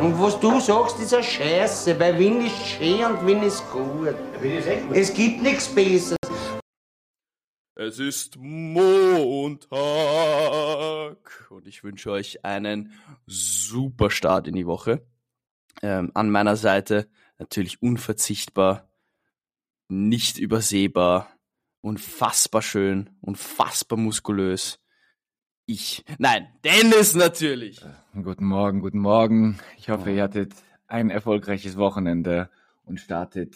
Und was du sagst, ist eine Scheiße, weil Wien ist schön und Wien ist gut. Es gibt nichts Besseres. Es ist Montag und ich wünsche euch einen super Start in die Woche. Ähm, an meiner Seite natürlich unverzichtbar, nicht übersehbar, unfassbar schön, unfassbar muskulös. Ich. Nein, Dennis natürlich. Guten Morgen, guten Morgen. Ich hoffe, ihr hattet ein erfolgreiches Wochenende und startet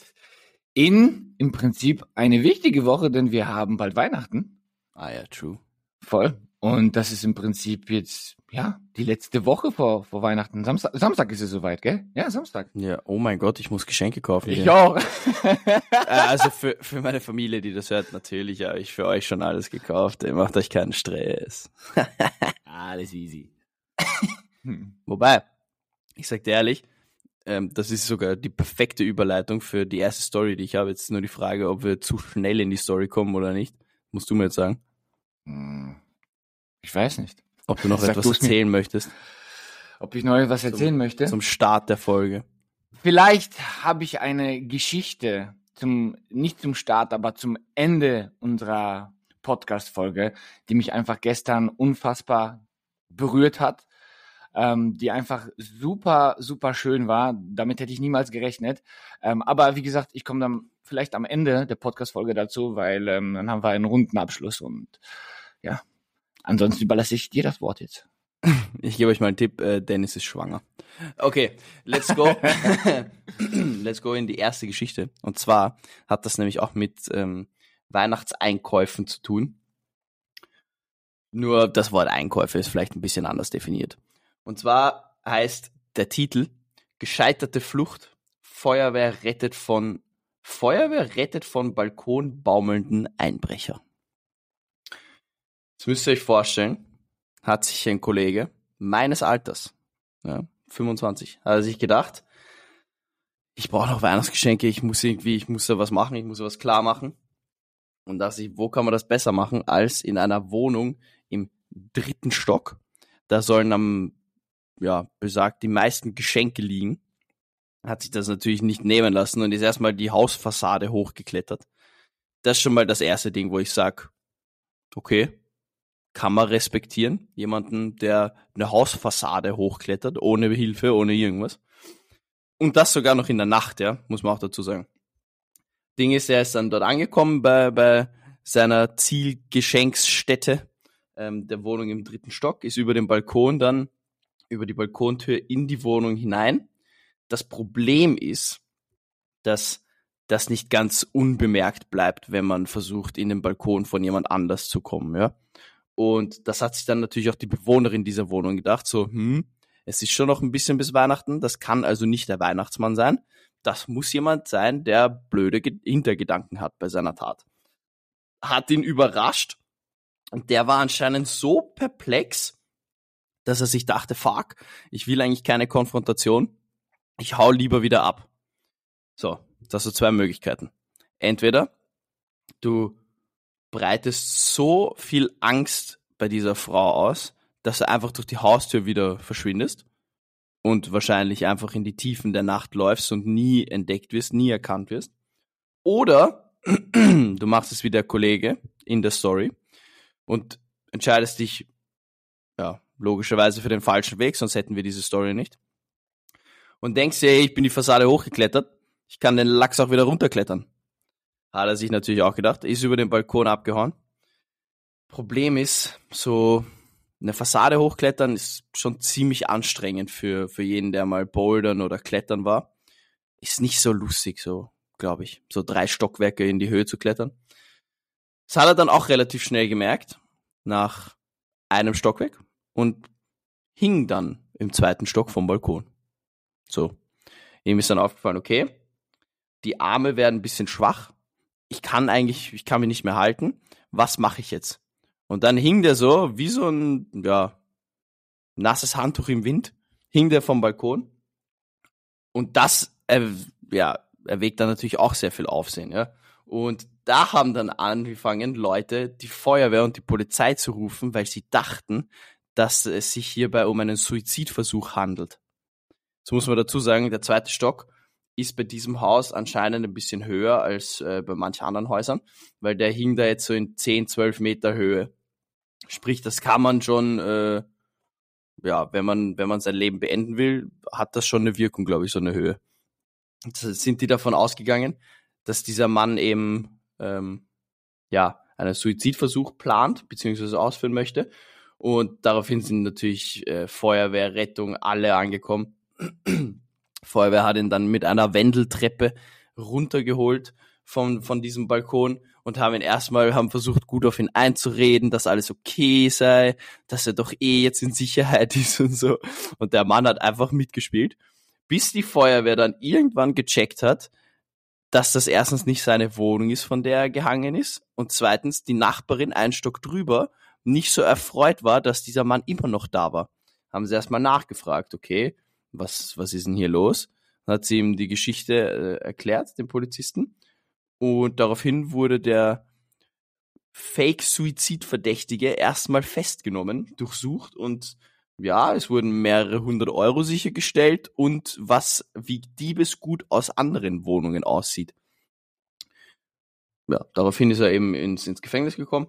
in im Prinzip eine wichtige Woche, denn wir haben bald Weihnachten. Ah ja, true. Voll. Und das ist im Prinzip jetzt, ja, die letzte Woche vor, vor Weihnachten. Samstag, Samstag ist es soweit, gell? Ja, Samstag. Ja, oh mein Gott, ich muss Geschenke kaufen. Ich hier. auch. Äh, also für, für meine Familie, die das hört, natürlich habe ich für euch schon alles gekauft. Ihr macht euch keinen Stress. Alles easy. Hm. Wobei, ich sag dir ehrlich, ähm, das ist sogar die perfekte Überleitung für die erste Story, die ich habe. Jetzt ist nur die Frage, ob wir zu schnell in die Story kommen oder nicht. Musst du mir jetzt sagen, Hm. Ich weiß nicht. ob du noch Sag etwas du's mir. erzählen möchtest Ob ich noch was erzählen möchte? zum Start der Folge. Vielleicht habe ich eine Geschichte zum, nicht zum Start, aber zum Ende unserer Podcast-Folge, die mich einfach gestern unfassbar berührt hat, ähm, die einfach super, super schön war. Damit hätte ich niemals gerechnet. Ähm, aber wie gesagt, ich komme dann vielleicht am Ende der Podcast-Folge dazu, weil ähm, dann haben wir einen runden Abschluss und ja, ansonsten überlasse ich dir das Wort jetzt. Ich gebe euch mal einen Tipp, äh, Dennis ist schwanger. Okay, let's go. let's go in die erste Geschichte. Und zwar hat das nämlich auch mit ähm, Weihnachtseinkäufen zu tun. Nur das Wort Einkäufe ist vielleicht ein bisschen anders definiert. Und zwar heißt der Titel Gescheiterte Flucht, Feuerwehr rettet von Feuerwehr rettet von Balkon baumelnden Einbrecher. Jetzt müsst ihr euch vorstellen, hat sich ein Kollege meines Alters, ja, 25, hat sich gedacht, ich brauche noch Weihnachtsgeschenke, ich muss irgendwie, ich muss da was machen, ich muss da was klar machen. Und dachte ich, wo kann man das besser machen, als in einer Wohnung im dritten Stock. Da sollen am, ja, besagt, die meisten Geschenke liegen. Hat sich das natürlich nicht nehmen lassen und ist erstmal die Hausfassade hochgeklettert. Das ist schon mal das erste Ding, wo ich sag, okay, kann man respektieren. Jemanden, der eine Hausfassade hochklettert, ohne Hilfe, ohne irgendwas. Und das sogar noch in der Nacht, ja, muss man auch dazu sagen. Ding ist, er ist dann dort angekommen bei, bei seiner Zielgeschenksstätte, ähm, der Wohnung im dritten Stock, ist über den Balkon dann, über die Balkontür in die Wohnung hinein. Das Problem ist, dass das nicht ganz unbemerkt bleibt, wenn man versucht, in den Balkon von jemand anders zu kommen, ja. Und das hat sich dann natürlich auch die Bewohnerin dieser Wohnung gedacht, so, hm, es ist schon noch ein bisschen bis Weihnachten, das kann also nicht der Weihnachtsmann sein. Das muss jemand sein, der blöde Ge- Hintergedanken hat bei seiner Tat. Hat ihn überrascht und der war anscheinend so perplex, dass er sich dachte, fuck, ich will eigentlich keine Konfrontation, ich hau lieber wieder ab. So, das sind zwei Möglichkeiten. Entweder du breitest so viel Angst bei dieser Frau aus, dass du einfach durch die Haustür wieder verschwindest und wahrscheinlich einfach in die Tiefen der Nacht läufst und nie entdeckt wirst, nie erkannt wirst. Oder du machst es wie der Kollege in der Story und entscheidest dich, ja, logischerweise für den falschen Weg, sonst hätten wir diese Story nicht. Und denkst dir, hey, ich bin die Fassade hochgeklettert, ich kann den Lachs auch wieder runterklettern. Hat er sich natürlich auch gedacht, ist über den Balkon abgehauen. Problem ist, so eine Fassade hochklettern ist schon ziemlich anstrengend für, für jeden, der mal bouldern oder klettern war. Ist nicht so lustig, so, glaube ich. So drei Stockwerke in die Höhe zu klettern. Das hat er dann auch relativ schnell gemerkt, nach einem Stockwerk und hing dann im zweiten Stock vom Balkon. So. Ihm ist dann aufgefallen, okay, die Arme werden ein bisschen schwach. Ich kann eigentlich, ich kann mich nicht mehr halten. Was mache ich jetzt? Und dann hing der so, wie so ein, ja, nasses Handtuch im Wind, hing der vom Balkon. Und das, äh, ja, erweckt dann natürlich auch sehr viel Aufsehen, ja. Und da haben dann angefangen, Leute die Feuerwehr und die Polizei zu rufen, weil sie dachten, dass es sich hierbei um einen Suizidversuch handelt. So muss man dazu sagen, der zweite Stock ist bei diesem Haus anscheinend ein bisschen höher als äh, bei manchen anderen Häusern, weil der hing da jetzt so in 10, 12 Meter Höhe. Sprich, das kann man schon, äh, ja, wenn man, wenn man sein Leben beenden will, hat das schon eine Wirkung, glaube ich, so eine Höhe. Jetzt sind die davon ausgegangen, dass dieser Mann eben, ähm, ja, einen Suizidversuch plant, beziehungsweise ausführen möchte. Und daraufhin sind natürlich äh, Feuerwehr, Rettung, alle angekommen. Feuerwehr hat ihn dann mit einer Wendeltreppe runtergeholt von, von diesem Balkon und haben ihn erstmal, haben versucht, gut auf ihn einzureden, dass alles okay sei, dass er doch eh jetzt in Sicherheit ist und so. Und der Mann hat einfach mitgespielt, bis die Feuerwehr dann irgendwann gecheckt hat, dass das erstens nicht seine Wohnung ist, von der er gehangen ist, und zweitens die Nachbarin einen Stock drüber nicht so erfreut war, dass dieser Mann immer noch da war. Haben sie erstmal nachgefragt, okay, was, was ist denn hier los? Dann hat sie ihm die Geschichte äh, erklärt, dem Polizisten. Und daraufhin wurde der Fake-Suizid-Verdächtige erstmal festgenommen, durchsucht und ja, es wurden mehrere hundert Euro sichergestellt und was wie Diebesgut aus anderen Wohnungen aussieht. Ja, daraufhin ist er eben ins, ins Gefängnis gekommen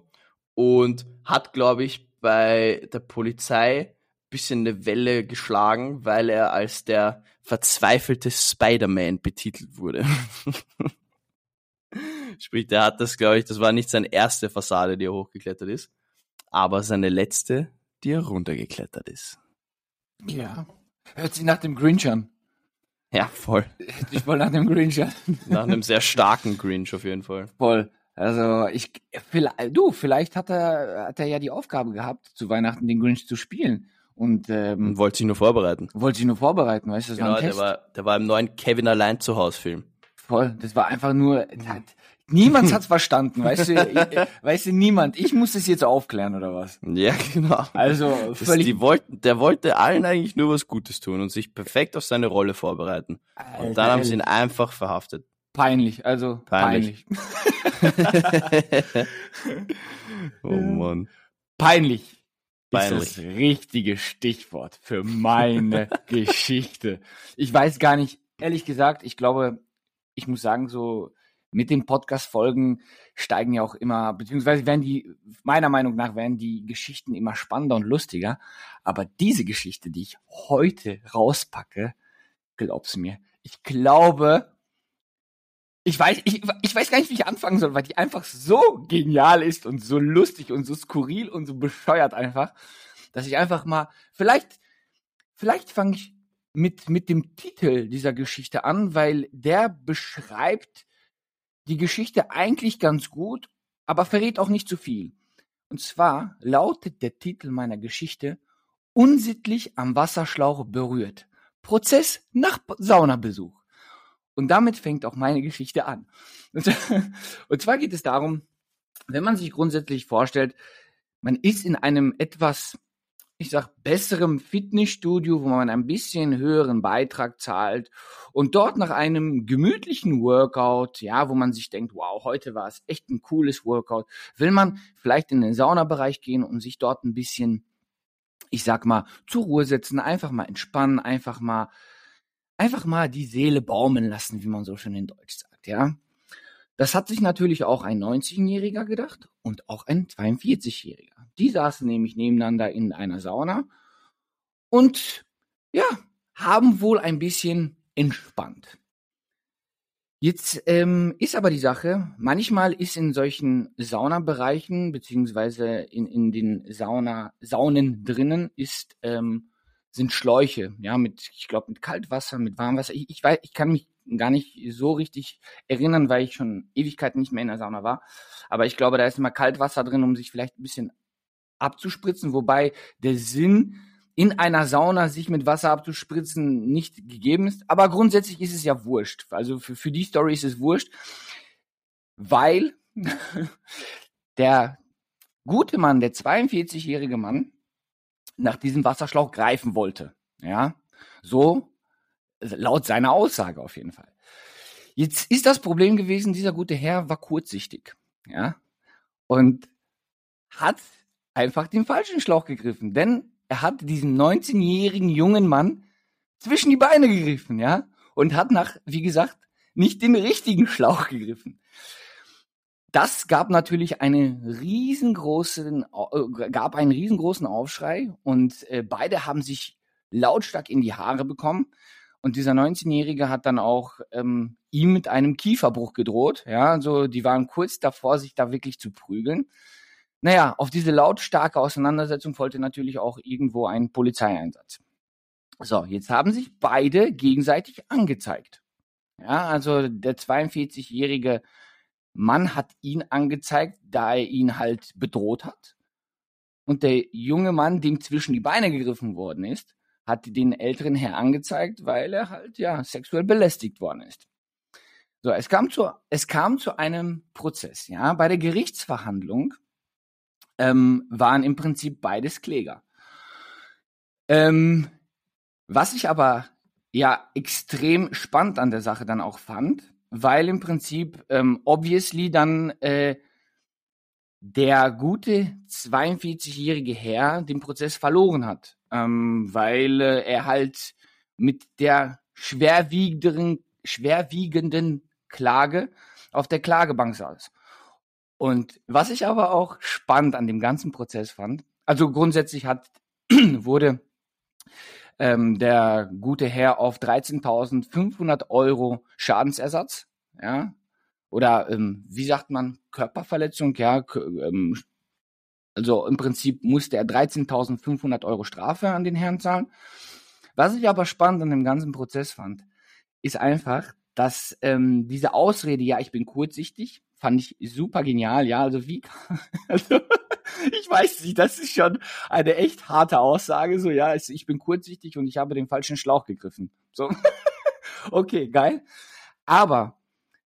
und hat, glaube ich, bei der Polizei bisschen eine Welle geschlagen, weil er als der verzweifelte Spider-Man betitelt wurde. Sprich, der hat das, glaube ich, das war nicht seine erste Fassade, die er hochgeklettert ist, aber seine letzte, die er runtergeklettert ist. Ja. Hört sich nach dem Grinch an. Ja, voll. Ich wollte nach dem Grinch an. Nach einem sehr starken Grinch auf jeden Fall. Voll. Also ich, vielleicht, du, vielleicht hat er, hat er ja die Aufgabe gehabt, zu Weihnachten den Grinch zu spielen. Und, ähm, Und wollte sich nur vorbereiten. wollte sich nur vorbereiten, weißt du, das Genau, war ein der war, der war im neuen Kevin allein zu Haus Film. Voll, das war einfach nur, hat, niemand hat's verstanden, weißt du, ich, weißt du, niemand. Ich muss das jetzt aufklären, oder was? Ja, genau. Also, Das, völlig, die wollten, der wollte allen eigentlich nur was Gutes tun und sich perfekt auf seine Rolle vorbereiten. Und dann haben sie ihn einfach verhaftet. peinlich, also, Peinlich. peinlich. oh Mann. Peinlich. Peinlich. Ist das richtige Stichwort für meine Geschichte. Ich weiß gar nicht, ehrlich gesagt, ich glaube, ich muss sagen, so mit den Podcast-Folgen steigen ja auch immer, beziehungsweise werden die, meiner Meinung nach, werden die Geschichten immer spannender und lustiger. Aber diese Geschichte, die ich heute rauspacke, glaub's mir, ich glaube, ich weiß, ich, ich weiß gar nicht, wie ich anfangen soll, weil die einfach so genial ist und so lustig und so skurril und so bescheuert einfach, dass ich einfach mal, vielleicht, vielleicht fange ich mit, mit dem Titel dieser Geschichte an, weil der beschreibt die Geschichte eigentlich ganz gut, aber verrät auch nicht zu viel. Und zwar lautet der Titel meiner Geschichte Unsittlich am Wasserschlauch berührt. Prozess nach Saunabesuch. Und damit fängt auch meine Geschichte an. Und, und zwar geht es darum, wenn man sich grundsätzlich vorstellt, man ist in einem etwas, ich sag, besserem Fitnessstudio, wo man ein bisschen höheren Beitrag zahlt und dort nach einem gemütlichen Workout, ja, wo man sich denkt, wow, heute war es echt ein cooles Workout, will man vielleicht in den Saunabereich gehen und sich dort ein bisschen, ich sag mal, zur Ruhe setzen, einfach mal entspannen, einfach mal einfach mal die Seele baumeln lassen, wie man so schön in Deutsch sagt, ja. Das hat sich natürlich auch ein 19-Jähriger gedacht und auch ein 42-Jähriger. Die saßen nämlich nebeneinander in einer Sauna und ja, haben wohl ein bisschen entspannt. Jetzt ähm, ist aber die Sache, manchmal ist in solchen Saunabereichen beziehungsweise in, in den Sauna, Saunen drinnen ist ähm, sind Schläuche, ja, mit, ich glaube, mit Kaltwasser, mit Warmwasser. Ich, ich weiß, ich kann mich gar nicht so richtig erinnern, weil ich schon Ewigkeiten nicht mehr in der Sauna war. Aber ich glaube, da ist immer Kaltwasser drin, um sich vielleicht ein bisschen abzuspritzen, wobei der Sinn in einer Sauna sich mit Wasser abzuspritzen nicht gegeben ist. Aber grundsätzlich ist es ja wurscht. Also für, für die Story ist es wurscht, weil der gute Mann, der 42-jährige Mann, nach diesem Wasserschlauch greifen wollte. Ja, so laut seiner Aussage auf jeden Fall. Jetzt ist das Problem gewesen, dieser gute Herr war kurzsichtig. Ja, und hat einfach den falschen Schlauch gegriffen, denn er hat diesen 19-jährigen jungen Mann zwischen die Beine gegriffen, ja, und hat nach, wie gesagt, nicht den richtigen Schlauch gegriffen. Das gab natürlich eine riesengroßen, äh, gab einen riesengroßen Aufschrei und äh, beide haben sich lautstark in die Haare bekommen. Und dieser 19-Jährige hat dann auch ähm, ihm mit einem Kieferbruch gedroht. Ja, also die waren kurz davor, sich da wirklich zu prügeln. Naja, auf diese lautstarke Auseinandersetzung folgte natürlich auch irgendwo ein Polizeieinsatz. So, jetzt haben sich beide gegenseitig angezeigt. Ja, also der 42-jährige Mann hat ihn angezeigt, da er ihn halt bedroht hat. Und der junge Mann, dem zwischen die Beine gegriffen worden ist, hat den älteren Herr angezeigt, weil er halt ja sexuell belästigt worden ist. So, es kam zu, es kam zu einem Prozess, ja. Bei der Gerichtsverhandlung ähm, waren im Prinzip beides Kläger. Ähm, was ich aber ja extrem spannend an der Sache dann auch fand, weil im Prinzip ähm, obviously dann äh, der gute 42-jährige Herr den Prozess verloren hat, ähm, weil äh, er halt mit der schwerwiegenden, schwerwiegenden Klage auf der Klagebank saß. Und was ich aber auch spannend an dem ganzen Prozess fand, also grundsätzlich hat wurde ähm, der gute Herr auf 13.500 Euro Schadensersatz, ja, oder ähm, wie sagt man, Körperverletzung, ja, ähm, also im Prinzip musste er 13.500 Euro Strafe an den Herrn zahlen. Was ich aber spannend an dem ganzen Prozess fand, ist einfach, dass ähm, diese Ausrede, ja, ich bin kurzsichtig, fand ich super genial. Ja, also wie, also ich weiß nicht, das ist schon eine echt harte Aussage. So, ja, ich bin kurzsichtig und ich habe den falschen Schlauch gegriffen. So, okay, geil. Aber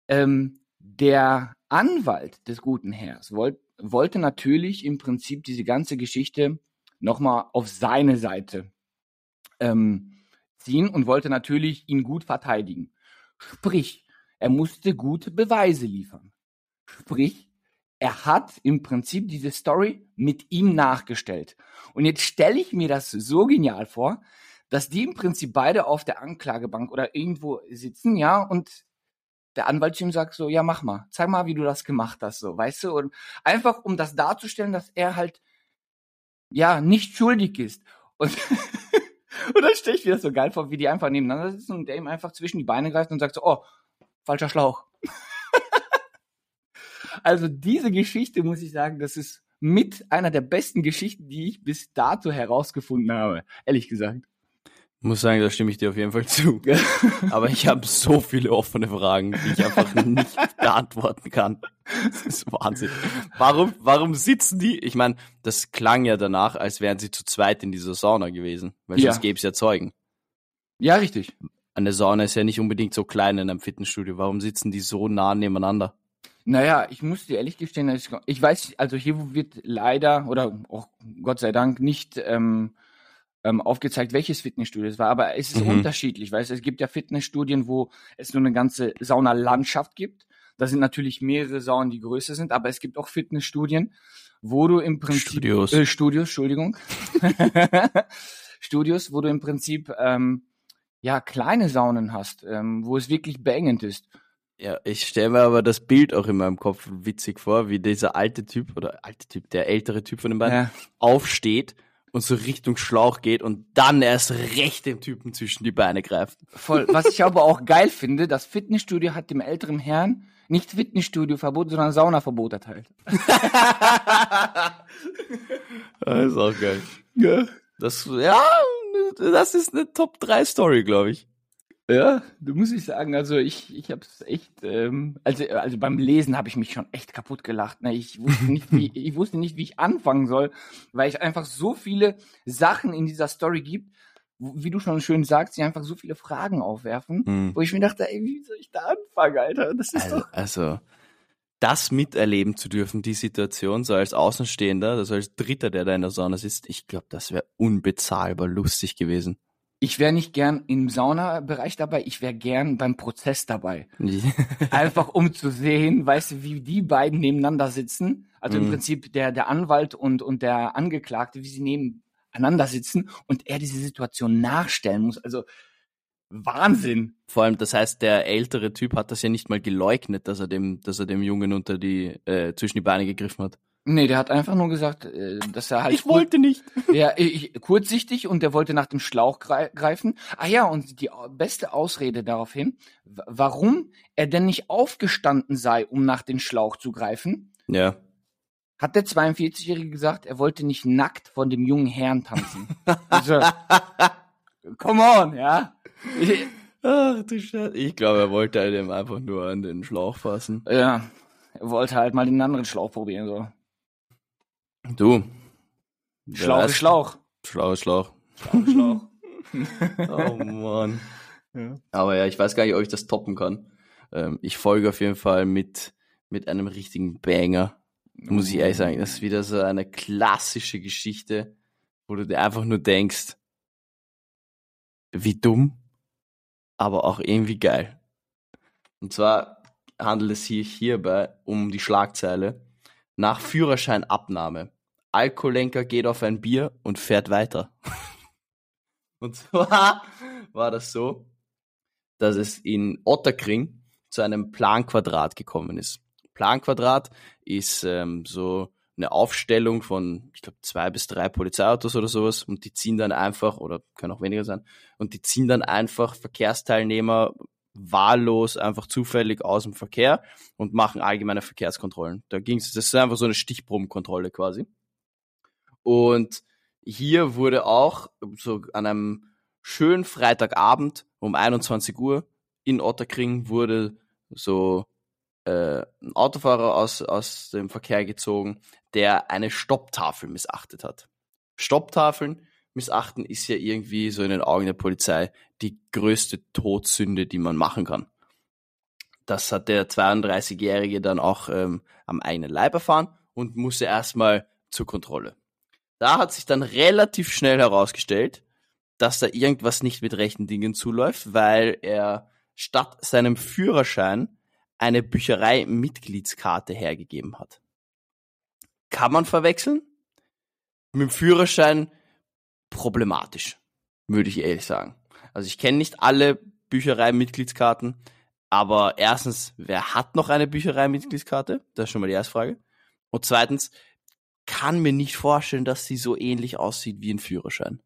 ähm, der Anwalt des guten Herrs wollt, wollte natürlich im Prinzip diese ganze Geschichte nochmal auf seine Seite ähm, ziehen und wollte natürlich ihn gut verteidigen. Sprich, er musste gute Beweise liefern. Sprich, er hat im Prinzip diese Story mit ihm nachgestellt. Und jetzt stelle ich mir das so genial vor, dass die im Prinzip beide auf der Anklagebank oder irgendwo sitzen, ja, und der Anwalt ihm sagt so, ja, mach mal, zeig mal, wie du das gemacht hast, so, weißt du, und einfach, um das darzustellen, dass er halt, ja, nicht schuldig ist. Und, und dann stelle ich mir das so geil vor, wie die einfach nebeneinander sitzen und der ihm einfach zwischen die Beine greift und sagt so, oh, falscher Schlauch. Also diese Geschichte, muss ich sagen, das ist mit einer der besten Geschichten, die ich bis dato herausgefunden habe, ehrlich gesagt muss sagen, da stimme ich dir auf jeden Fall zu. Aber ich habe so viele offene Fragen, die ich einfach nicht beantworten kann. Das ist Wahnsinn. Warum, warum sitzen die? Ich meine, das klang ja danach, als wären sie zu zweit in dieser Sauna gewesen, weil ja. sonst gäbe es ja Zeugen. Ja, richtig. Eine Sauna ist ja nicht unbedingt so klein in einem Fitnessstudio. Warum sitzen die so nah nebeneinander? Naja, ich muss dir ehrlich gestehen, ich weiß, also hier wird leider oder auch Gott sei Dank nicht ähm, ähm, aufgezeigt, welches Fitnessstudio es war, aber es ist mhm. unterschiedlich, weißt du, es gibt ja Fitnessstudien, wo es nur eine ganze Saunalandschaft gibt. Da sind natürlich mehrere Saunen, die größer sind, aber es gibt auch Fitnessstudien, wo du im Prinzip Studios, äh, Studios, Entschuldigung, Studios, wo du im Prinzip ähm, ja kleine Saunen hast, ähm, wo es wirklich beengend ist. Ja, ich stelle mir aber das Bild auch in meinem Kopf witzig vor, wie dieser alte Typ oder alte Typ, der ältere Typ von den beiden, ja. aufsteht und so Richtung Schlauch geht und dann erst recht dem Typen zwischen die Beine greift. Voll. Was ich aber auch geil finde, das Fitnessstudio hat dem älteren Herrn nicht Fitnessstudio-Verbot, sondern Saunaverbot erteilt. das ist auch geil. Ja. Das, ja, das ist eine Top-3-Story, glaube ich. Ja, du musst ich sagen, also ich, ich habe es echt, ähm, also, also beim Lesen habe ich mich schon echt kaputt gelacht. Ne? Ich wusste nicht, wie, ich wusste nicht, wie ich anfangen soll, weil ich einfach so viele Sachen in dieser Story gibt, wie du schon schön sagst, die einfach so viele Fragen aufwerfen, mhm. wo ich mir dachte, ey, wie soll ich da anfangen, Alter? Das ist also, doch. Also, das miterleben zu dürfen, die Situation, so als Außenstehender, also als Dritter, der da in der Sonne sitzt, ich glaube, das wäre unbezahlbar lustig gewesen. Ich wäre nicht gern im Saunabereich dabei, ich wäre gern beim Prozess dabei. Einfach um zu sehen, weißt du, wie die beiden nebeneinander sitzen. Also mhm. im Prinzip der, der Anwalt und, und der Angeklagte, wie sie nebeneinander sitzen und er diese Situation nachstellen muss. Also Wahnsinn. Vor allem, das heißt, der ältere Typ hat das ja nicht mal geleugnet, dass er dem, dass er dem Jungen unter die, äh, zwischen die Beine gegriffen hat. Nee, der hat einfach nur gesagt, äh, dass er halt. Ich wollte nicht. Ja, ich, kurzsichtig und der wollte nach dem Schlauch grei greifen. Ah ja, und die beste Ausrede daraufhin, warum er denn nicht aufgestanden sei, um nach dem Schlauch zu greifen, Ja. hat der 42-Jährige gesagt, er wollte nicht nackt von dem jungen Herrn tanzen. also, come on, ja. Ich, Ach du Scheiße. Ich glaube, er wollte halt ihm einfach nur an den Schlauch fassen. ja, er wollte halt mal den anderen Schlauch probieren, so. Du. Schlauch ist Schlauch. Schlauch ist Schlauch. Ist Schlauch. Oh Mann. Ja. Aber ja, ich weiß gar nicht, ob ich das toppen kann. Ähm, ich folge auf jeden Fall mit, mit einem richtigen Banger. Muss ich ehrlich sagen, das ist wieder so eine klassische Geschichte, wo du dir einfach nur denkst, wie dumm, aber auch irgendwie geil. Und zwar handelt es sich hierbei um die Schlagzeile nach Führerscheinabnahme. Alkoholenker geht auf ein Bier und fährt weiter. Und zwar war das so, dass es in Otterkring zu einem Planquadrat gekommen ist. Planquadrat ist ähm, so eine Aufstellung von, ich glaube, zwei bis drei Polizeiautos oder sowas und die ziehen dann einfach, oder können auch weniger sein, und die ziehen dann einfach Verkehrsteilnehmer wahllos einfach zufällig aus dem Verkehr und machen allgemeine Verkehrskontrollen. Da ging's, das ist einfach so eine Stichprobenkontrolle quasi. Und hier wurde auch so an einem schönen Freitagabend um 21 Uhr in Otterkring wurde so äh, ein Autofahrer aus, aus dem Verkehr gezogen, der eine Stopptafel missachtet hat. Stopptafeln missachten ist ja irgendwie so in den Augen der Polizei die größte Todsünde, die man machen kann. Das hat der 32-Jährige dann auch ähm, am eigenen Leib erfahren und musste erstmal zur Kontrolle. Da hat sich dann relativ schnell herausgestellt, dass da irgendwas nicht mit rechten Dingen zuläuft, weil er statt seinem Führerschein eine Bücherei-Mitgliedskarte hergegeben hat. Kann man verwechseln? Mit dem Führerschein problematisch, würde ich ehrlich sagen. Also ich kenne nicht alle Bücherei-Mitgliedskarten, aber erstens, wer hat noch eine Bücherei-Mitgliedskarte? Das ist schon mal die erste Frage. Und zweitens, kann mir nicht vorstellen, dass sie so ähnlich aussieht wie ein Führerschein.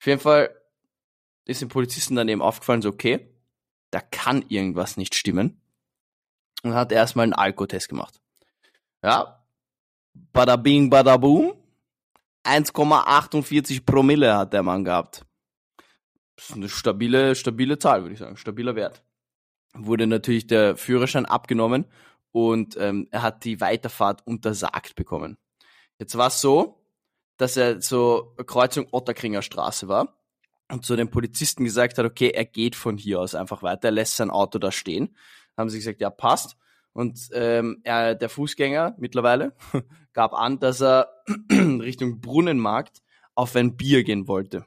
Auf jeden Fall ist dem Polizisten dann eben aufgefallen, so okay, da kann irgendwas nicht stimmen. Und hat erstmal einen Alkotest gemacht. Ja, bada bing, bada boom. 1,48 Promille hat der Mann gehabt. Das ist eine stabile, stabile Zahl, würde ich sagen. Stabiler Wert. Wurde natürlich der Führerschein abgenommen und ähm, er hat die Weiterfahrt untersagt bekommen. Jetzt war es so, dass er so Kreuzung Otterkringer Straße war und zu den Polizisten gesagt hat, okay, er geht von hier aus einfach weiter, er lässt sein Auto da stehen. Haben sie gesagt, ja, passt. Und ähm, er, der Fußgänger mittlerweile gab an, dass er Richtung Brunnenmarkt auf ein Bier gehen wollte.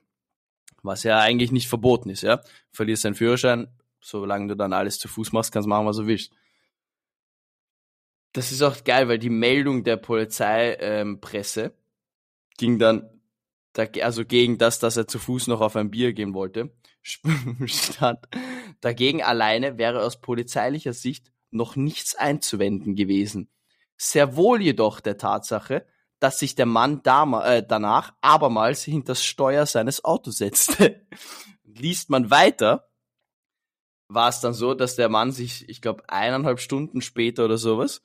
Was ja eigentlich nicht verboten ist, ja. Verlierst deinen Führerschein, solange du dann alles zu Fuß machst, kannst machen, was du willst. Das ist auch geil, weil die Meldung der Polizeipresse ähm, ging dann da, also gegen das, dass er zu Fuß noch auf ein Bier gehen wollte, stand. Dagegen alleine wäre aus polizeilicher Sicht noch nichts einzuwenden gewesen. Sehr wohl jedoch der Tatsache, dass sich der Mann äh, danach abermals hinter das Steuer seines Autos setzte. Liest man weiter, war es dann so, dass der Mann sich, ich glaube, eineinhalb Stunden später oder sowas,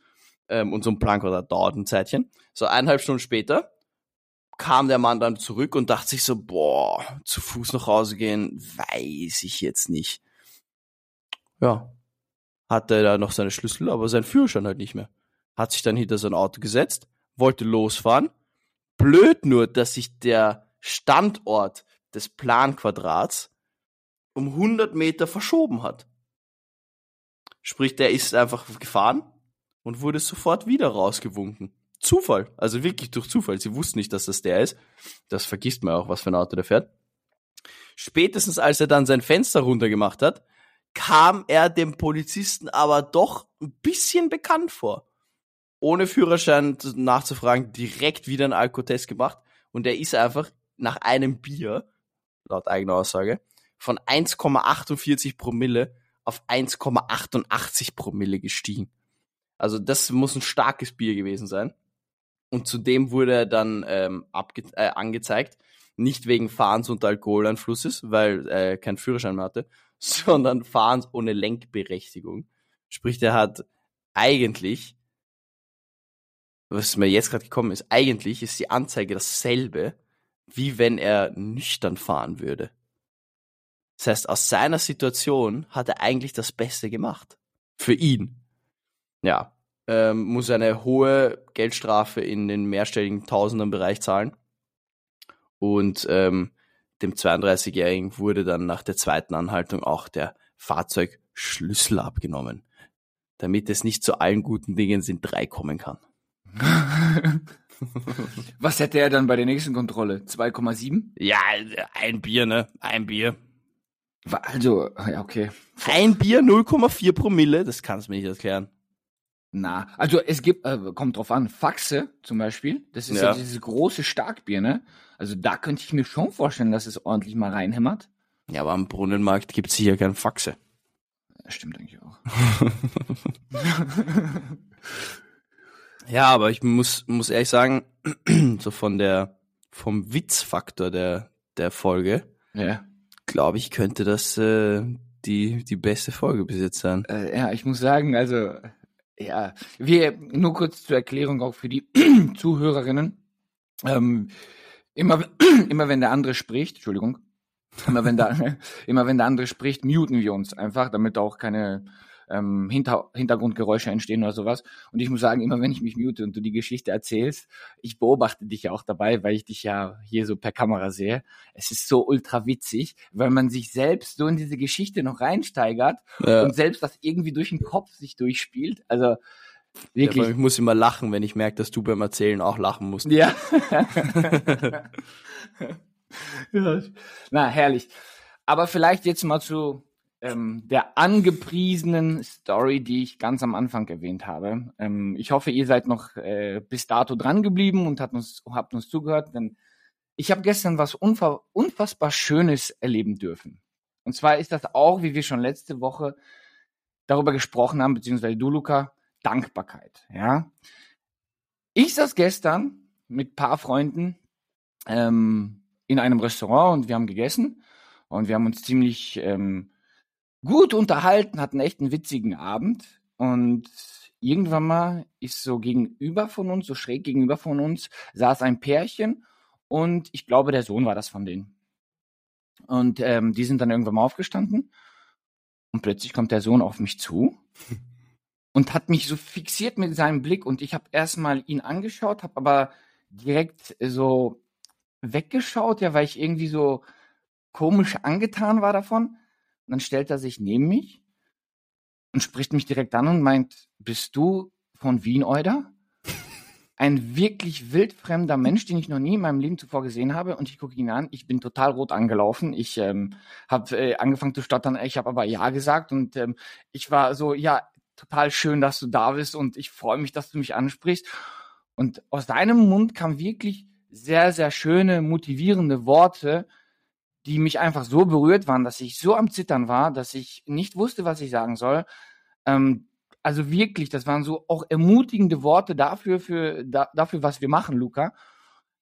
ähm, und so ein Planquadrat dauert ein Zeitchen, so eineinhalb Stunden später kam der Mann dann zurück und dachte sich so, boah, zu Fuß nach Hause gehen, weiß ich jetzt nicht. Ja, hatte er da noch seine Schlüssel, aber sein Führerschein halt nicht mehr. Hat sich dann hinter sein Auto gesetzt, wollte losfahren. Blöd nur, dass sich der Standort des Planquadrats um 100 Meter verschoben hat. Sprich, der ist einfach gefahren und wurde sofort wieder rausgewunken. Zufall, also wirklich durch Zufall. Sie wussten nicht, dass das der ist. Das vergisst man auch, was für ein Auto der fährt. Spätestens als er dann sein Fenster runtergemacht hat, kam er dem Polizisten aber doch ein bisschen bekannt vor. Ohne Führerschein nachzufragen, direkt wieder einen Alkotest gemacht und er ist einfach nach einem Bier, laut eigener Aussage, von 1,48 Promille auf 1,88 Promille gestiegen. Also das muss ein starkes Bier gewesen sein. Und zudem wurde er dann ähm, äh, angezeigt, nicht wegen Fahrens unter Alkoholeinflusses, weil er äh, keinen Führerschein mehr hatte, sondern Fahrens ohne Lenkberechtigung. Sprich, der hat eigentlich, was mir jetzt gerade gekommen ist, eigentlich ist die Anzeige dasselbe, wie wenn er nüchtern fahren würde. Das heißt, aus seiner Situation hat er eigentlich das Beste gemacht. Für ihn. Ja. Ähm, muss eine hohe Geldstrafe in den mehrstelligen Tausendenbereich zahlen. Und ähm, dem 32-Jährigen wurde dann nach der zweiten Anhaltung auch der Fahrzeugschlüssel abgenommen, damit es nicht zu allen guten Dingen sind drei kommen kann. Was hätte er dann bei der nächsten Kontrolle? 2,7? Ja, ein Bier, ne? Ein Bier. Also, ja, okay. Ein Bier, 0,4 Promille, das kannst du mir nicht erklären. Na, also es gibt, äh, kommt drauf an, Faxe zum Beispiel, das ist ja. ja dieses große Starkbier, ne? Also da könnte ich mir schon vorstellen, dass es ordentlich mal reinhämmert. Ja, aber am Brunnenmarkt gibt's hier kein Faxe. Das stimmt eigentlich auch. ja, aber ich muss, muss ehrlich sagen, so von der, vom Witzfaktor der, der Folge, ja. glaube ich, könnte das äh, die, die beste Folge bis jetzt sein. Äh, ja, ich muss sagen, also, ja, wir, nur kurz zur Erklärung auch für die Zuhörerinnen. Ähm, immer, immer wenn der andere spricht, Entschuldigung, immer wenn der, immer wenn der andere spricht, muten wir uns einfach, damit auch keine ähm, Hinter Hintergrundgeräusche entstehen oder sowas. Und ich muss sagen, immer wenn ich mich mute und du die Geschichte erzählst, ich beobachte dich ja auch dabei, weil ich dich ja hier so per Kamera sehe. Es ist so ultra witzig, weil man sich selbst so in diese Geschichte noch reinsteigert ja. und selbst das irgendwie durch den Kopf sich durchspielt. Also Wirklich. Ja, ich muss immer lachen, wenn ich merke, dass du beim Erzählen auch lachen musst. Ja. ja. Na, herrlich. Aber vielleicht jetzt mal zu ähm, der angepriesenen Story, die ich ganz am Anfang erwähnt habe. Ähm, ich hoffe, ihr seid noch äh, bis dato dran geblieben und habt uns, habt uns zugehört, denn ich habe gestern was unfa unfassbar Schönes erleben dürfen. Und zwar ist das auch, wie wir schon letzte Woche darüber gesprochen haben, beziehungsweise du, Luca, Dankbarkeit. Ja, ich saß gestern mit paar Freunden ähm, in einem Restaurant und wir haben gegessen und wir haben uns ziemlich ähm, gut unterhalten, hatten echt einen witzigen Abend und irgendwann mal ist so gegenüber von uns, so schräg gegenüber von uns, saß ein Pärchen und ich glaube, der Sohn war das von denen. Und ähm, die sind dann irgendwann mal aufgestanden und plötzlich kommt der Sohn auf mich zu und hat mich so fixiert mit seinem Blick und ich habe erstmal ihn angeschaut, habe aber direkt so weggeschaut, ja, weil ich irgendwie so komisch angetan war davon und dann stellt er sich neben mich und spricht mich direkt an und meint, bist du von Wien, Euder? Ein wirklich wildfremder Mensch, den ich noch nie in meinem Leben zuvor gesehen habe. Und ich gucke ihn an. Ich bin total rot angelaufen. Ich ähm, habe äh, angefangen zu stottern. Ich habe aber ja gesagt und ähm, ich war so, ja, total schön, dass du da bist und ich freue mich, dass du mich ansprichst. Und aus deinem Mund kam wirklich sehr, sehr schöne, motivierende Worte, die mich einfach so berührt waren, dass ich so am Zittern war, dass ich nicht wusste, was ich sagen soll. Ähm, also wirklich, das waren so auch ermutigende Worte dafür, für, da, dafür, was wir machen, Luca.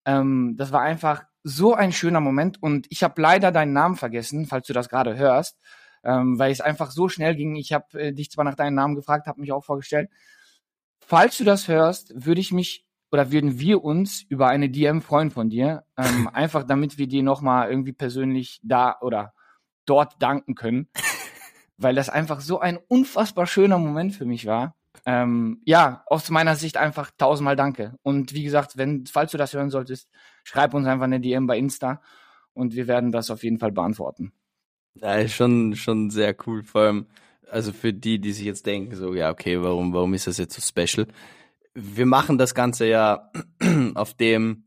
Ähm, das war einfach so ein schöner Moment und ich habe leider deinen Namen vergessen, falls du das gerade hörst, ähm, weil es einfach so schnell ging. Ich habe äh, dich zwar nach deinem Namen gefragt, habe mich auch vorgestellt. Falls du das hörst, würde ich mich oder würden wir uns über eine DM freuen von dir, ähm, einfach damit wir dir nochmal irgendwie persönlich da oder dort danken können, weil das einfach so ein unfassbar schöner Moment für mich war. Ähm, ja, aus meiner Sicht einfach tausendmal Danke. Und wie gesagt, wenn, falls du das hören solltest, schreib uns einfach eine DM bei Insta und wir werden das auf jeden Fall beantworten. Ja, ist schon, schon sehr cool. Vor allem, also für die, die sich jetzt denken, so, ja, okay, warum, warum ist das jetzt so special? Wir machen das Ganze ja auf dem,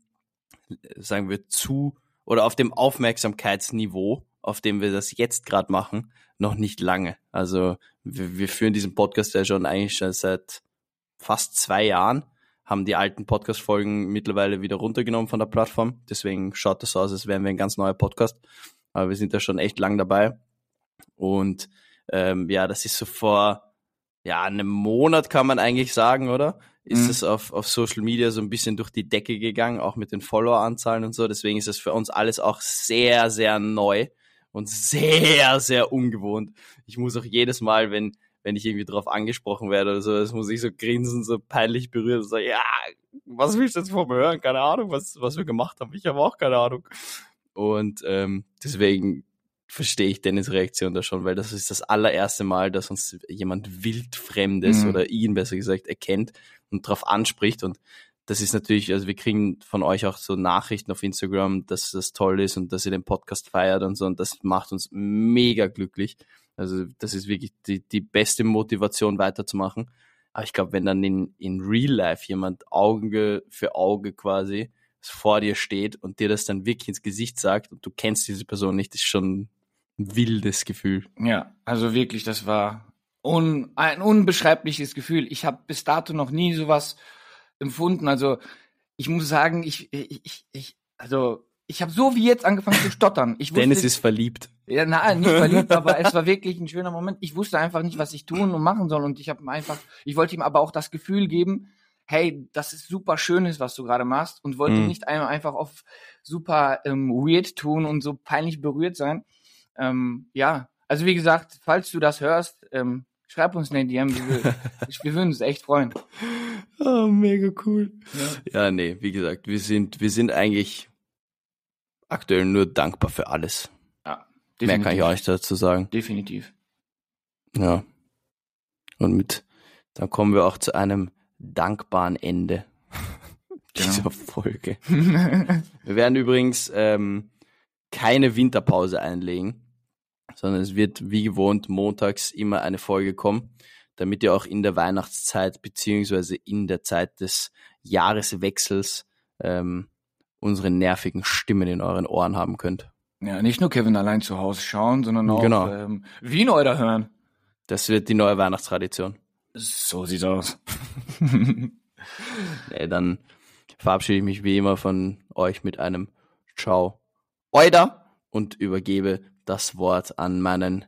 sagen wir, zu oder auf dem Aufmerksamkeitsniveau, auf dem wir das jetzt gerade machen, noch nicht lange. Also wir, wir führen diesen Podcast ja schon eigentlich schon seit fast zwei Jahren, haben die alten Podcast-Folgen mittlerweile wieder runtergenommen von der Plattform. Deswegen schaut das so aus, als wären wir ein ganz neuer Podcast. aber wir sind da schon echt lang dabei. Und ähm, ja, das ist so vor ja, einem Monat kann man eigentlich sagen, oder? Ist Mhm. es auf, auf Social Media so ein bisschen durch die Decke gegangen, auch mit den Followeranzahlen und so. Deswegen ist es für uns alles auch sehr, sehr neu und sehr, sehr ungewohnt. Ich muss auch jedes Mal, wenn, wenn ich irgendwie drauf angesprochen werde oder so, das muss ich so grinsen, so peinlich berührt und sagen, ja, was willst du jetzt von mir hören? Keine Ahnung, was, was wir gemacht haben. Ich habe auch keine Ahnung. Und ähm, deswegen verstehe ich Dennis Reaktion da schon, weil das ist das allererste Mal, dass uns jemand wildfremdes Mhm. oder ihn besser gesagt erkennt und darauf anspricht und das ist natürlich, also wir kriegen von euch auch so Nachrichten auf Instagram, dass das toll ist und dass ihr den Podcast feiert und so und das macht uns mega glücklich. Also das ist wirklich die, die beste Motivation weiterzumachen. Aber ich glaube, wenn dann in, in Real Life jemand Auge für Auge quasi vor dir steht und dir das dann wirklich ins Gesicht sagt und du kennst diese Person nicht, ist schon wildes Gefühl. Ja, also wirklich, das war un ein unbeschreibliches Gefühl. Ich habe bis dato noch nie sowas empfunden. Also ich muss sagen, ich, ich, ich, also ich habe so wie jetzt angefangen zu stottern. Ich wusste, Dennis ist verliebt. ja, nein, nicht verliebt, aber es war wirklich ein schöner Moment. Ich wusste einfach nicht, was ich tun und machen soll und ich habe einfach, ich wollte ihm aber auch das Gefühl geben, hey, das ist super schönes, was du gerade machst und wollte Mhm. nicht einmal einfach auf super ähm, weird tun und so peinlich berührt sein. Ähm, ja, also wie gesagt, falls du das hörst, ähm, schreib uns eine DM, wir, wir, würden uns echt freuen. Oh, mega cool. Ja. nee, wie gesagt, wir sind, wir sind eigentlich aktuell nur dankbar für alles. Ja, Mehr kann ich auch nicht dazu sagen. Definitiv. Ja. Und mit, dann kommen wir auch zu einem dankbaren Ende dieser Folge. Wir werden übrigens ähm, keine Winterpause einlegen, sondern es wird wie gewohnt montags immer eine Folge kommen, damit ihr auch in der Weihnachtszeit beziehungsweise in der Zeit des Jahreswechsels ähm, unsere nervigen Stimmen in euren Ohren haben könnt. Ja, nicht nur Kevin allein zu Hause schauen, sondern auch Genau. ähm, Wien oder hören. Das wird die neue Weihnachtstradition. So sieht's aus. Nee, dann verabschiede ich mich wie immer von euch mit einem Ciao, Oida und übergebe das Wort an meinen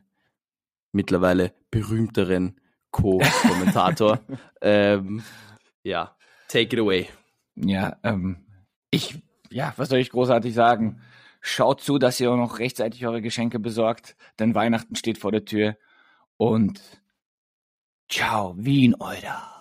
mittlerweile berühmteren Co-Kommentator. ähm, ja, take it away. Ja, ähm, ich, ja, was soll ich großartig sagen? Schaut zu, dass ihr auch noch rechtzeitig eure Geschenke besorgt, denn Weihnachten steht vor der Tür. Und ciao, Wien, Euda.